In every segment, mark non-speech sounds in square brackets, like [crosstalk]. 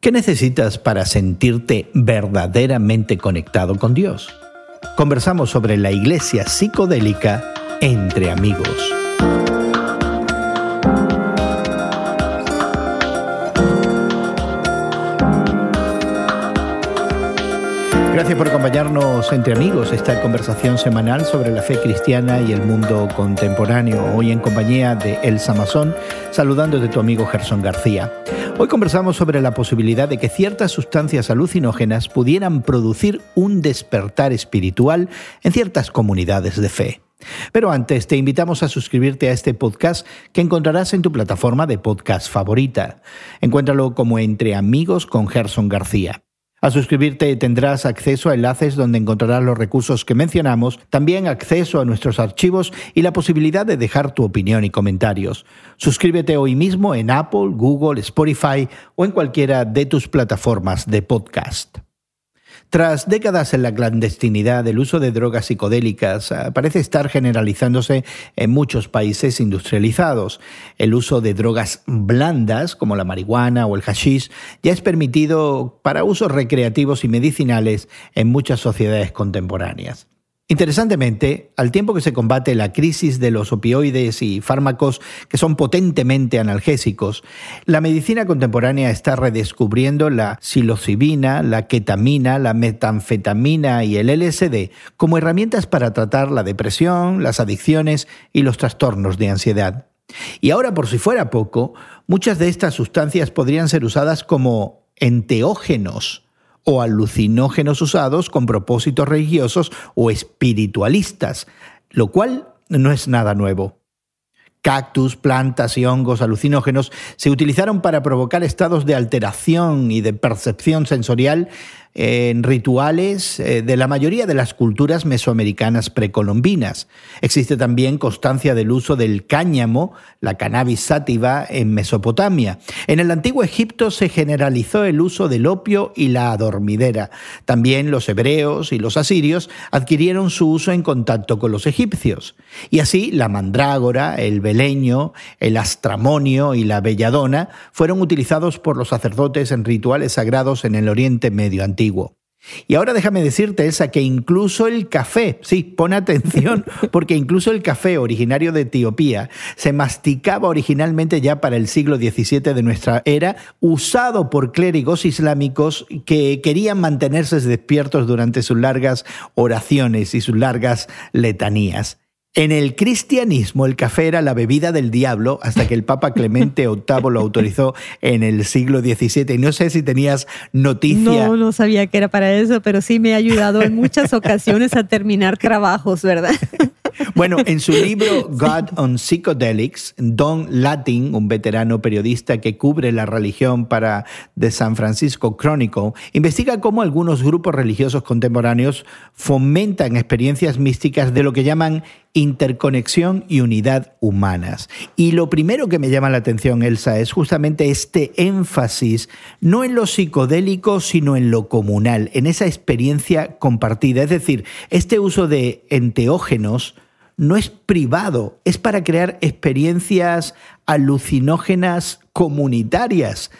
¿Qué necesitas para sentirte verdaderamente conectado con Dios? Conversamos sobre la iglesia psicodélica entre amigos. Gracias por acompañarnos entre amigos esta conversación semanal sobre la fe cristiana y el mundo contemporáneo. Hoy en compañía de Elsa Mazón, saludando de tu amigo Gerson García. Hoy conversamos sobre la posibilidad de que ciertas sustancias alucinógenas pudieran producir un despertar espiritual en ciertas comunidades de fe. Pero antes te invitamos a suscribirte a este podcast que encontrarás en tu plataforma de podcast favorita. Encuéntralo como Entre Amigos con Gerson García. Al suscribirte tendrás acceso a enlaces donde encontrarás los recursos que mencionamos, también acceso a nuestros archivos y la posibilidad de dejar tu opinión y comentarios. Suscríbete hoy mismo en Apple, Google, Spotify o en cualquiera de tus plataformas de podcast. Tras décadas en la clandestinidad, el uso de drogas psicodélicas ah, parece estar generalizándose en muchos países industrializados. El uso de drogas blandas, como la marihuana o el hashish, ya es permitido para usos recreativos y medicinales en muchas sociedades contemporáneas. Interesantemente, al tiempo que se combate la crisis de los opioides y fármacos que son potentemente analgésicos, la medicina contemporánea está redescubriendo la psilocibina, la ketamina, la metanfetamina y el LSD como herramientas para tratar la depresión, las adicciones y los trastornos de ansiedad. Y ahora, por si fuera poco, muchas de estas sustancias podrían ser usadas como enteógenos, o alucinógenos usados con propósitos religiosos o espiritualistas, lo cual no es nada nuevo. Cactus, plantas y hongos alucinógenos se utilizaron para provocar estados de alteración y de percepción sensorial en rituales eh, de la mayoría de las culturas mesoamericanas precolombinas. Existe también constancia del uso del cáñamo, la cannabis sativa, en Mesopotamia. En el antiguo Egipto se generalizó el uso del opio y la adormidera. También los hebreos y los asirios adquirieron su uso en contacto con los egipcios. Y así la mandrágora, el beleño, el astramonio y la belladona fueron utilizados por los sacerdotes en rituales sagrados en el Oriente Medio Antiguo. Y ahora déjame decirte, Elsa, que incluso el café, sí, pon atención, [laughs] porque incluso el café originario de Etiopía se masticaba originalmente ya para el siglo XVII de nuestra era, usado por clérigos islámicos que querían mantenerse despiertos durante sus largas oraciones y sus largas letanías. En el cristianismo el café era la bebida del diablo hasta que el Papa Clemente [laughs] VIII lo autorizó en el siglo XVII. Y no sé si tenías noticia. No, no sabía que era para eso, pero sí me ha ayudado en muchas ocasiones a terminar trabajos, ¿verdad? [laughs] Bueno, en su [laughs] libro God on Psychedelics, Don Latin, un veterano periodista que cubre la religión para The San Francisco Chronicle, investiga cómo algunos grupos religiosos contemporáneos fomentan experiencias místicas de lo que llaman interconexión y unidad humanas. Y lo primero que me llama la atención, Elsa, es justamente este énfasis, no en lo psicodélico, sino en lo comunal, en esa experiencia compartida. Es decir, este uso de enteógenos no es privado, es para crear experiencias alucinógenas comunitarias.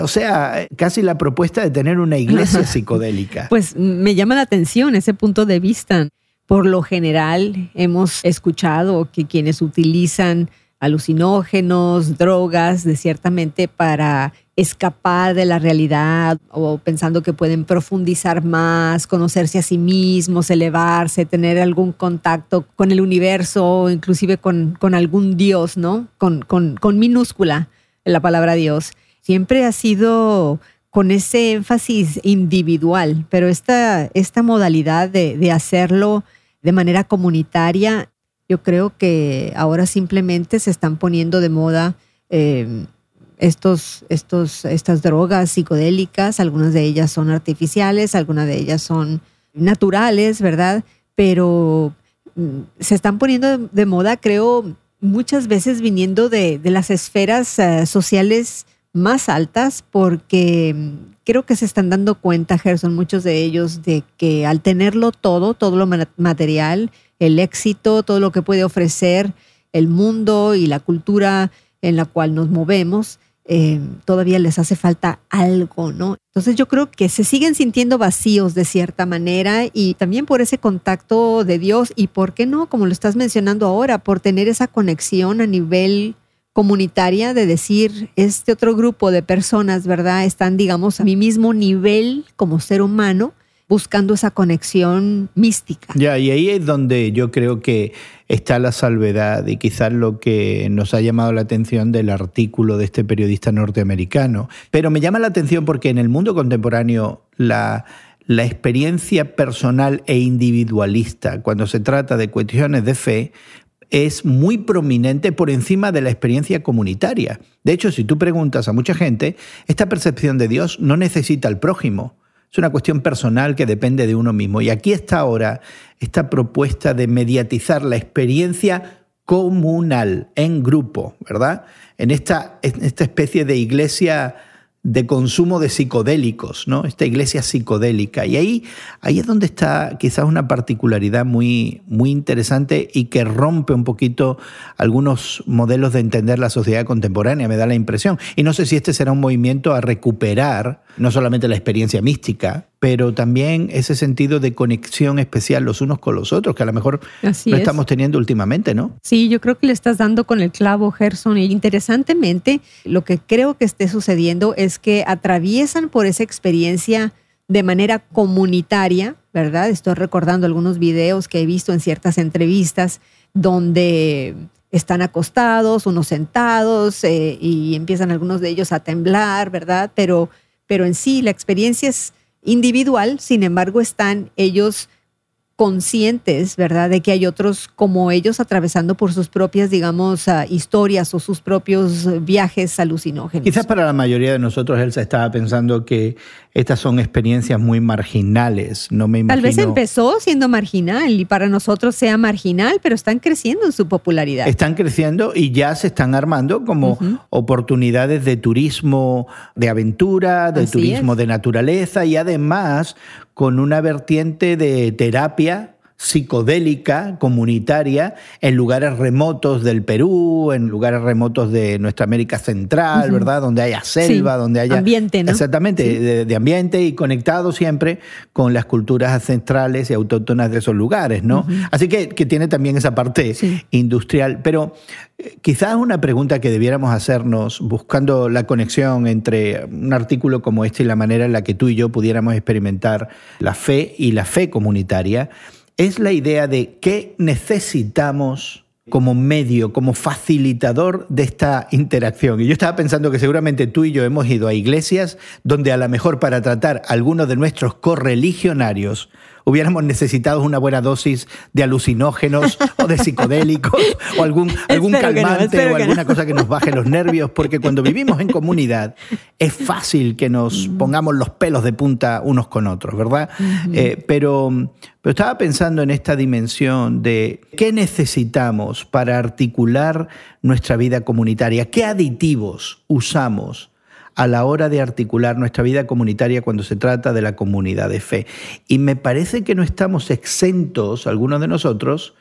O sea, casi la propuesta de tener una iglesia [laughs] psicodélica. Pues me llama la atención ese punto de vista. Por lo general hemos escuchado que quienes utilizan alucinógenos, drogas, de ciertamente para escapar de la realidad o pensando que pueden profundizar más, conocerse a sí mismos, elevarse, tener algún contacto con el universo, inclusive con, con algún Dios, ¿no? Con, minúscula la palabra Dios. Siempre ha sido con ese énfasis individual, pero esta, modalidad de hacerlo de manera comunitaria, yo creo que ahora simplemente se están poniendo de moda eh, estos, estos, estas drogas psicodélicas, algunas de ellas son artificiales, algunas de ellas son naturales, ¿verdad? Pero mm, se están poniendo de, moda, creo, muchas veces viniendo de, las esferas eh, sociales más altas, porque mm, creo que se están dando cuenta, Gerson, muchos de ellos, de que al tenerlo todo, todo lo material, el éxito, todo lo que puede ofrecer el mundo y la cultura en la cual nos movemos, eh, todavía les hace falta algo, ¿no? Entonces yo creo que se siguen sintiendo vacíos de cierta manera y también por ese contacto de Dios y, ¿por qué no? Como lo estás mencionando ahora, por tener esa conexión a nivel comunitaria de decir, este otro grupo de personas, ¿verdad? Están, digamos, a mi mismo nivel como ser humano buscando esa conexión mística. Ya, y ahí es donde yo creo que está la salvedad y quizás lo que nos ha llamado la atención del artículo de este periodista norteamericano. Pero me llama la atención porque en el mundo contemporáneo la, la experiencia personal e individualista cuando se trata de cuestiones de fe es muy prominente por encima de la experiencia comunitaria. De hecho, si tú preguntas a mucha gente, esta percepción de Dios no necesita al prójimo, es una cuestión personal que depende de uno mismo. Y aquí está ahora esta propuesta de mediatizar la experiencia comunal, en grupo, ¿verdad? En esta, en esta especie de iglesia de consumo de psicodélicos, ¿no? Esta iglesia psicodélica. Y ahí, ahí es donde está quizás una particularidad muy, muy interesante y que rompe un poquito algunos modelos de entender la sociedad contemporánea, me da la impresión. Y no sé si este será un movimiento a recuperar no solamente la experiencia mística, pero también ese sentido de conexión especial los unos con los otros, que a lo mejor no estamos teniendo últimamente, ¿no? Sí, yo creo que le estás dando con el clavo, Gerson. Y interesantemente, lo que creo que esté sucediendo es que atraviesan por esa experiencia de manera comunitaria, ¿verdad? Estoy recordando algunos videos que he visto en ciertas entrevistas donde están acostados, unos sentados, eh, y empiezan algunos de ellos a temblar, ¿verdad? Pero pero en sí la experiencia es individual, sin embargo están ellos conscientes, ¿verdad?, de que hay otros como ellos atravesando por sus propias, digamos, ah, historias o sus propios viajes alucinógenos. Quizás para la mayoría de nosotros, Elsa estaba pensando que estas son experiencias muy marginales, no me imagino... Tal vez empezó siendo marginal y para nosotros sea marginal, pero están creciendo en su popularidad. Están creciendo y ya se están armando como oportunidades de turismo de aventura, de turismo de naturaleza y además con una vertiente de terapia psicodélica, comunitaria, en lugares remotos del Perú, en lugares remotos de nuestra América Central, ¿verdad? Donde haya selva, donde haya... Ambiente, ¿no? Exactamente, de, ambiente y conectado siempre con las culturas ancestrales y autóctonas de esos lugares, ¿no? Así que, que, tiene también esa parte industrial. Pero eh, quizás una pregunta que debiéramos hacernos buscando la conexión entre un artículo como este y la manera en la que tú y yo pudiéramos experimentar la fe y la fe comunitaria, es la idea de qué necesitamos como medio, como facilitador de esta interacción. Y yo estaba pensando que seguramente tú y yo hemos ido a iglesias donde a lo mejor para tratar a algunos de nuestros correligionarios hubiéramos necesitado una buena dosis de alucinógenos o de psicodélicos o algún, [laughs] algún calmante o alguna cosa que nos baje los nervios, porque cuando vivimos en comunidad es fácil que nos pongamos los pelos de punta unos con otros, ¿verdad? Eh, pero, pero estaba pensando en esta dimensión de qué necesitamos para articular nuestra vida comunitaria, qué aditivos usamos a la hora de articular nuestra vida comunitaria cuando se trata de la comunidad de fe. Y me parece que no estamos exentos, algunos de nosotros,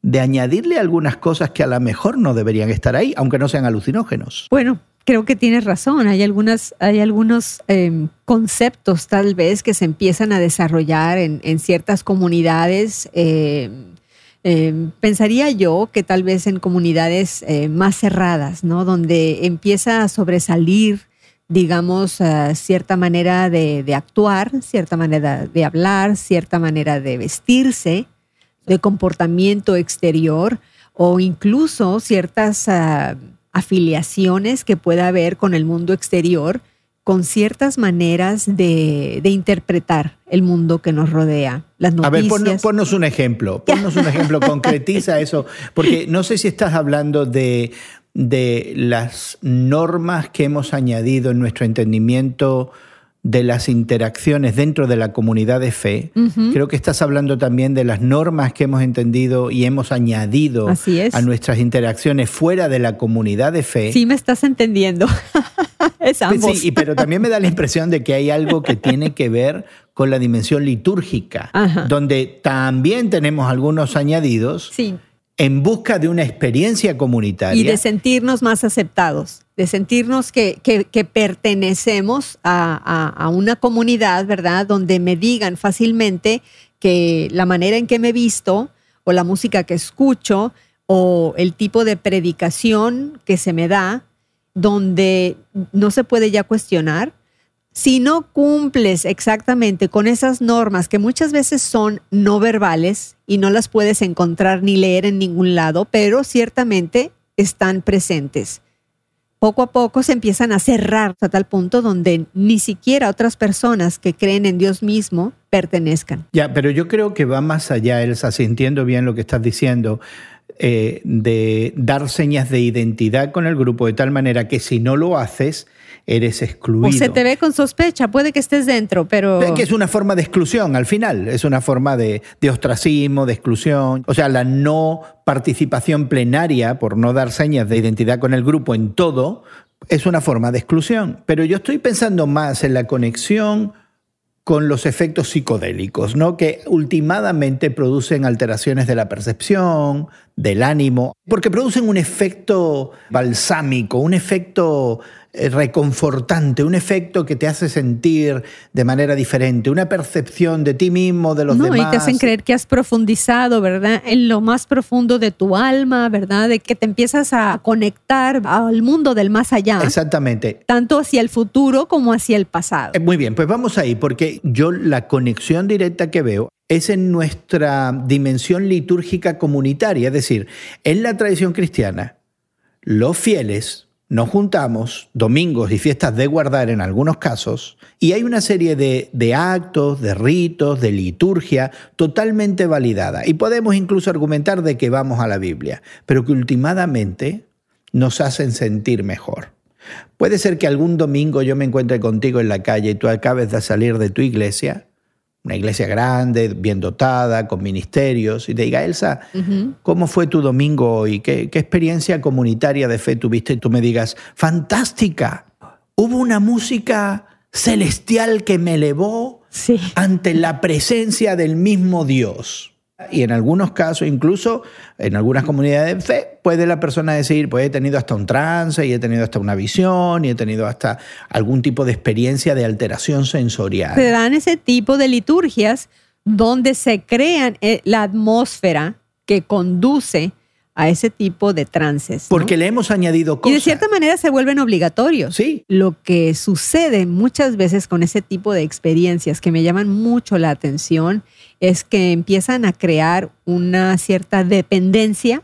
de añadirle algunas cosas que a lo mejor no deberían estar ahí, aunque no sean alucinógenos. Bueno, creo que tienes razón. Hay, algunas, hay algunos em, conceptos tal vez que se empiezan a desarrollar en, ciertas comunidades. Em, em, pensaría yo que tal vez en comunidades eh, más cerradas, ¿no? Donde empieza a sobresalir digamos, eh, cierta manera de, actuar, cierta manera de hablar, cierta manera de vestirse, de comportamiento exterior o incluso ciertas eh, afiliaciones que pueda haber con el mundo exterior, con ciertas maneras de, interpretar el mundo que nos rodea. Las noticias. A ver, ponnos un ejemplo, ponnos un ejemplo, [laughs] concretiza eso, porque no sé si estás hablando de de las normas que hemos añadido en nuestro entendimiento de las interacciones dentro de la comunidad de fe. Creo que estás hablando también de las normas que hemos entendido y hemos añadido a nuestras interacciones fuera de la comunidad de fe. Sí, me estás entendiendo. [laughs] es ambos. Sí, pero también me da la impresión de que hay algo que tiene que ver con la dimensión litúrgica, donde también tenemos algunos añadidos. Sí en busca de una experiencia comunitaria. Y de sentirnos más aceptados, de sentirnos que, pertenecemos a, a, una comunidad, ¿verdad? Donde me digan fácilmente que la manera en que me visto o la música que escucho o el tipo de predicación que se me da, donde no se puede ya cuestionar, si no cumples exactamente con esas normas que muchas veces son no verbales y no las puedes encontrar ni leer en ningún lado, pero ciertamente están presentes. Poco a poco se empiezan a cerrar a tal punto donde ni siquiera otras personas que creen en Dios mismo pertenezcan. Ya, pero yo creo que va más allá, Elsa, si entiendo bien lo que estás diciendo. Eh, de dar señas de identidad con el grupo de tal manera que si no lo haces, eres excluido. O se te ve con sospecha, puede que estés dentro, pero... Es que es una forma de exclusión al final, es una forma de, de ostracismo, de exclusión. O sea, la no participación plenaria por no dar señas de identidad con el grupo en todo es una forma de exclusión. Pero yo estoy pensando más en la conexión con los efectos psicodélicos, ¿no? que últimamente producen alteraciones de la percepción, del ánimo, porque producen un efecto balsámico, un efecto reconfortante, un efecto que te hace sentir de manera diferente, una percepción de ti mismo, de los demás. Y te hacen creer que has profundizado, ¿verdad? En lo más profundo de tu alma, ¿verdad? De que te empiezas a conectar al mundo del más allá. Exactamente. Tanto hacia el futuro como hacia el pasado. Eh, muy bien, pues vamos ahí, porque yo la conexión directa que veo es en nuestra dimensión litúrgica comunitaria, es decir, en la tradición cristiana, los fieles nos juntamos domingos y fiestas de guardar en algunos casos y hay una serie de, de, actos, de ritos, de liturgia totalmente validada y podemos incluso argumentar de que vamos a la Biblia, pero que últimamente nos hacen sentir mejor. Puede ser que algún domingo yo me encuentre contigo en la calle y tú acabes de salir de tu iglesia una iglesia grande, bien dotada, con ministerios, y te diga, Elsa, ¿cómo fue tu domingo hoy? ¿Qué, ¿Qué, experiencia comunitaria de fe tuviste? Y tú me digas, fantástica, hubo una música celestial que me elevó ante la presencia del mismo Dios. Y en algunos casos, incluso en algunas comunidades de fe, puede la persona decir, pues he tenido hasta un trance y he tenido hasta una visión y he tenido hasta algún tipo de experiencia de alteración sensorial. Se dan ese tipo de liturgias donde se crean eh, la atmósfera que conduce a ese tipo de trances. Porque le hemos añadido cosas. Y de cierta manera se vuelven obligatorios. Sí. Lo que sucede muchas veces con ese tipo de experiencias que me llaman mucho la atención es que empiezan a crear una cierta dependencia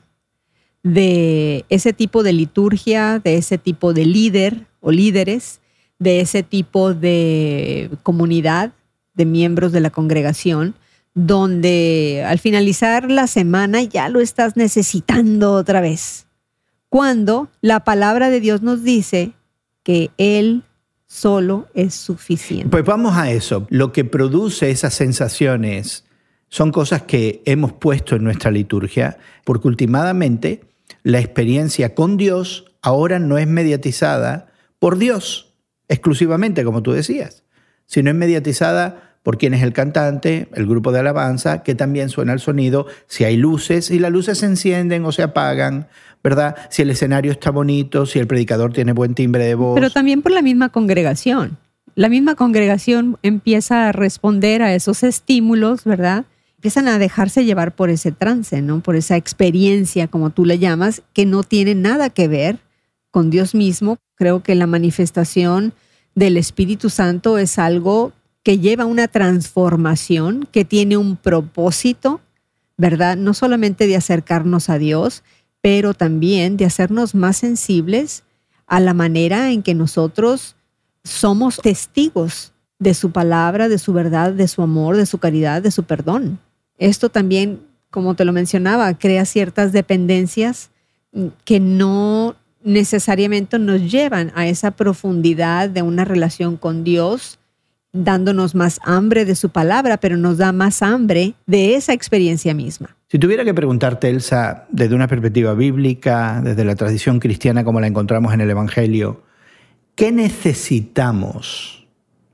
de ese tipo de liturgia, de ese tipo de líder o líderes, de ese tipo de comunidad de miembros de la congregación donde al finalizar la semana ya lo estás necesitando otra vez. Cuando la palabra de Dios nos dice que Él solo es suficiente. Pues vamos a eso. Lo que produce esas sensaciones son cosas que hemos puesto en nuestra liturgia, porque últimamente la experiencia con Dios ahora no es mediatizada por Dios exclusivamente, como tú decías, sino es mediatizada por quién es el cantante, el grupo de alabanza, que también suena el sonido, si hay luces, si las luces se encienden o se apagan, ¿verdad? Si el escenario está bonito, si el predicador tiene buen timbre de voz. Pero también por la misma congregación. La misma congregación empieza a responder a esos estímulos, ¿verdad? Empiezan a dejarse llevar por ese trance, ¿no? Por esa experiencia, como tú le llamas, que no tiene nada que ver con Dios mismo. Creo que la manifestación del Espíritu Santo es algo que lleva una transformación, que tiene un propósito, ¿verdad? No solamente de acercarnos a Dios, pero también de hacernos más sensibles a la manera en que nosotros somos testigos de su palabra, de su verdad, de su amor, de su caridad, de su perdón. Esto también, como te lo mencionaba, crea ciertas dependencias que no necesariamente nos llevan a esa profundidad de una relación con Dios dándonos más hambre de su palabra, pero nos da más hambre de esa experiencia misma. Si tuviera que preguntarte, Elsa, desde una perspectiva bíblica, desde la tradición cristiana como la encontramos en el Evangelio, ¿qué necesitamos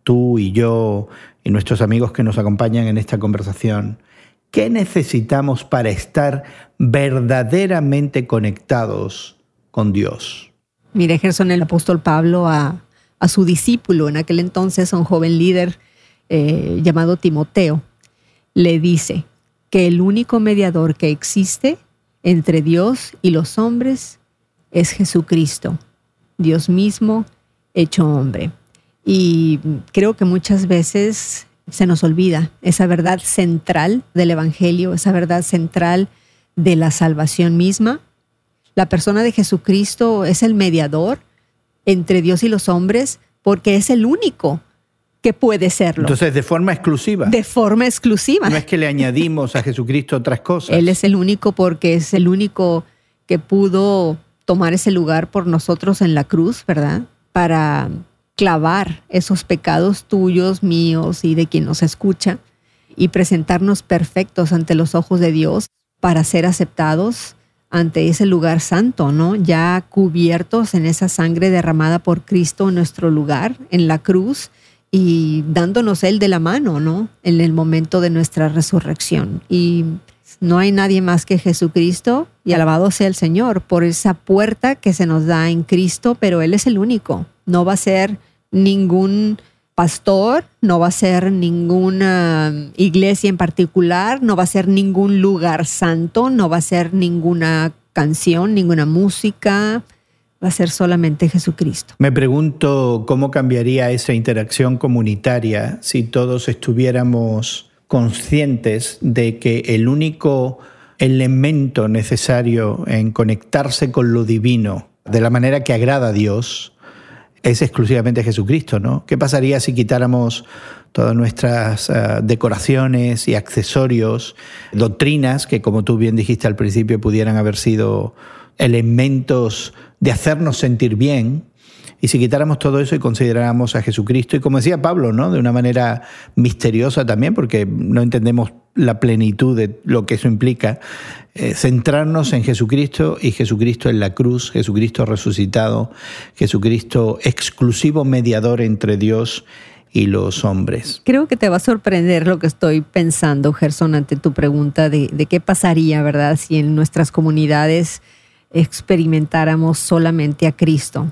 tú y yo y nuestros amigos que nos acompañan en esta conversación? ¿Qué necesitamos para estar verdaderamente conectados con Dios? Mire, Gerson, el apóstol Pablo a, su discípulo, en aquel entonces un joven líder eh, llamado Timoteo, le dice que el único mediador que existe entre Dios y los hombres es Jesucristo, Dios mismo hecho hombre. Y creo que muchas veces se nos olvida esa verdad central del Evangelio, esa verdad central de la salvación misma. La persona de Jesucristo es el mediador entre Dios y los hombres porque es el único que puede serlo. Entonces, de forma exclusiva. De forma exclusiva. No es que le añadimos a Jesucristo otras cosas. Él es el único porque es el único que pudo tomar ese lugar por nosotros en la cruz, ¿verdad? Para clavar esos pecados tuyos, míos y de quien nos escucha y presentarnos perfectos ante los ojos de Dios para ser aceptados ante ese lugar santo, ¿no? Ya cubiertos en esa sangre derramada por Cristo en nuestro lugar, en la cruz, y dándonos Él de la mano, ¿no? En el momento de nuestra resurrección. Y no hay nadie más que Jesucristo, y alabado sea el Señor por esa puerta que se nos da en Cristo, pero Él es el único no va a ser ningún pastor, no va a ser ninguna iglesia en particular, no va a ser ningún lugar santo, no va a ser ninguna canción, ninguna música, va a ser solamente Jesucristo. Me pregunto cómo cambiaría esa interacción comunitaria si todos estuviéramos conscientes de que el único elemento necesario en conectarse con lo divino de la manera que agrada a Dios es exclusivamente Jesucristo, ¿no? ¿Qué pasaría si quitáramos todas nuestras eh, decoraciones y accesorios, doctrinas que, como tú bien dijiste al principio, pudieran haber sido elementos de hacernos sentir bien? Y si quitáramos todo eso y consideráramos a Jesucristo, y como decía Pablo, ¿no? de una manera misteriosa también, porque no entendemos la plenitud de lo que eso implica, eh, centrarnos en Jesucristo y Jesucristo en la cruz, Jesucristo resucitado, Jesucristo exclusivo mediador entre Dios y los hombres. Creo que te va a sorprender lo que estoy pensando, Gerson, ante tu pregunta de, de qué pasaría, ¿verdad?, si en nuestras comunidades experimentáramos solamente a Cristo.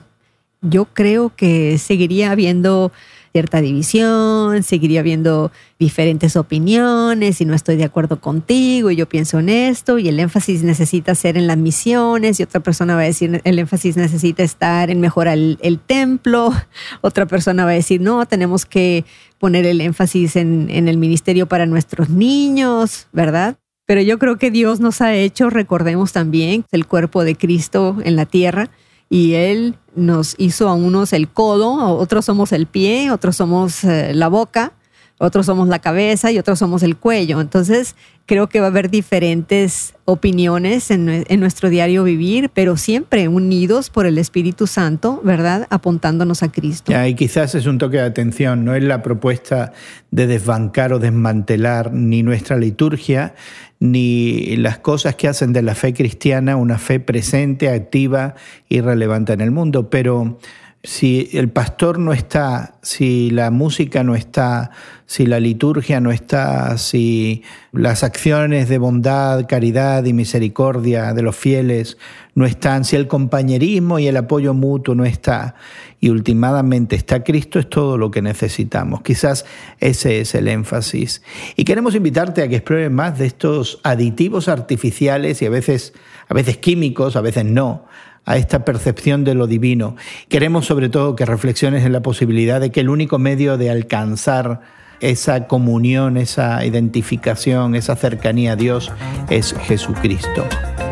Yo creo que seguiría habiendo cierta división, seguiría habiendo diferentes opiniones y no estoy de acuerdo contigo y yo pienso en esto y el énfasis necesita ser en las misiones y otra persona va a decir el énfasis necesita estar en mejorar el, templo, [laughs] otra persona va a decir no, tenemos que poner el énfasis en, en el ministerio para nuestros niños, ¿verdad? Pero yo creo que Dios nos ha hecho, recordemos también, el cuerpo de Cristo en la tierra y Él nos hizo a unos el codo, otros somos el pie, otros somos eh, la boca, otros somos la cabeza y otros somos el cuello. Entonces, creo que va a haber diferentes opiniones en, nuestro diario vivir, pero siempre unidos por el Espíritu Santo, ¿verdad? Apuntándonos a Cristo. y quizás es un toque de atención, no es la propuesta de desbancar o desmantelar ni nuestra liturgia, ni las cosas que hacen de la fe cristiana una fe presente, activa y relevante en el mundo, pero si el pastor no está, si la música no está, si la liturgia no está, si las acciones de bondad, caridad y misericordia de los fieles no están, si el compañerismo y el apoyo mutuo no está, y últimamente está Cristo, es todo lo que necesitamos. Quizás ese es el énfasis. Y queremos invitarte a que explores más de estos aditivos artificiales y a veces, a veces químicos, a veces no a esta percepción de lo divino. Queremos sobre todo que reflexiones en la posibilidad de que el único medio de alcanzar esa comunión, esa identificación, esa cercanía a Dios es Jesucristo.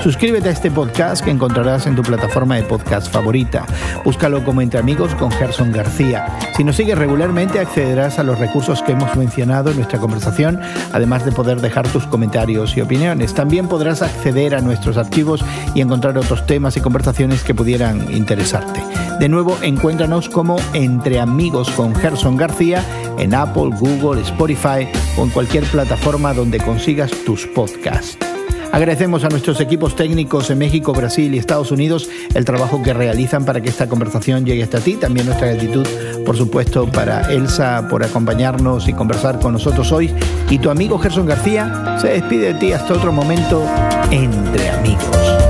Suscríbete a este podcast que encontrarás en tu plataforma de podcast favorita. Búscalo como Entre Amigos con Gerson García. Si nos sigues regularmente accederás a los recursos que hemos mencionado en nuestra conversación, además de poder dejar tus comentarios y opiniones. También podrás acceder a nuestros archivos y encontrar otros temas y conversaciones que pudieran interesarte. De nuevo, encuéntranos como Entre Amigos con Gerson García en Apple, Google, Spotify o en cualquier plataforma donde consigas tus podcasts. Agradecemos a nuestros equipos técnicos en México, Brasil y Estados Unidos el trabajo que realizan para que esta conversación llegue hasta ti. También nuestra gratitud, por supuesto, para Elsa por acompañarnos y conversar con nosotros hoy. Y tu amigo Gerson García se despide de ti hasta otro momento entre amigos.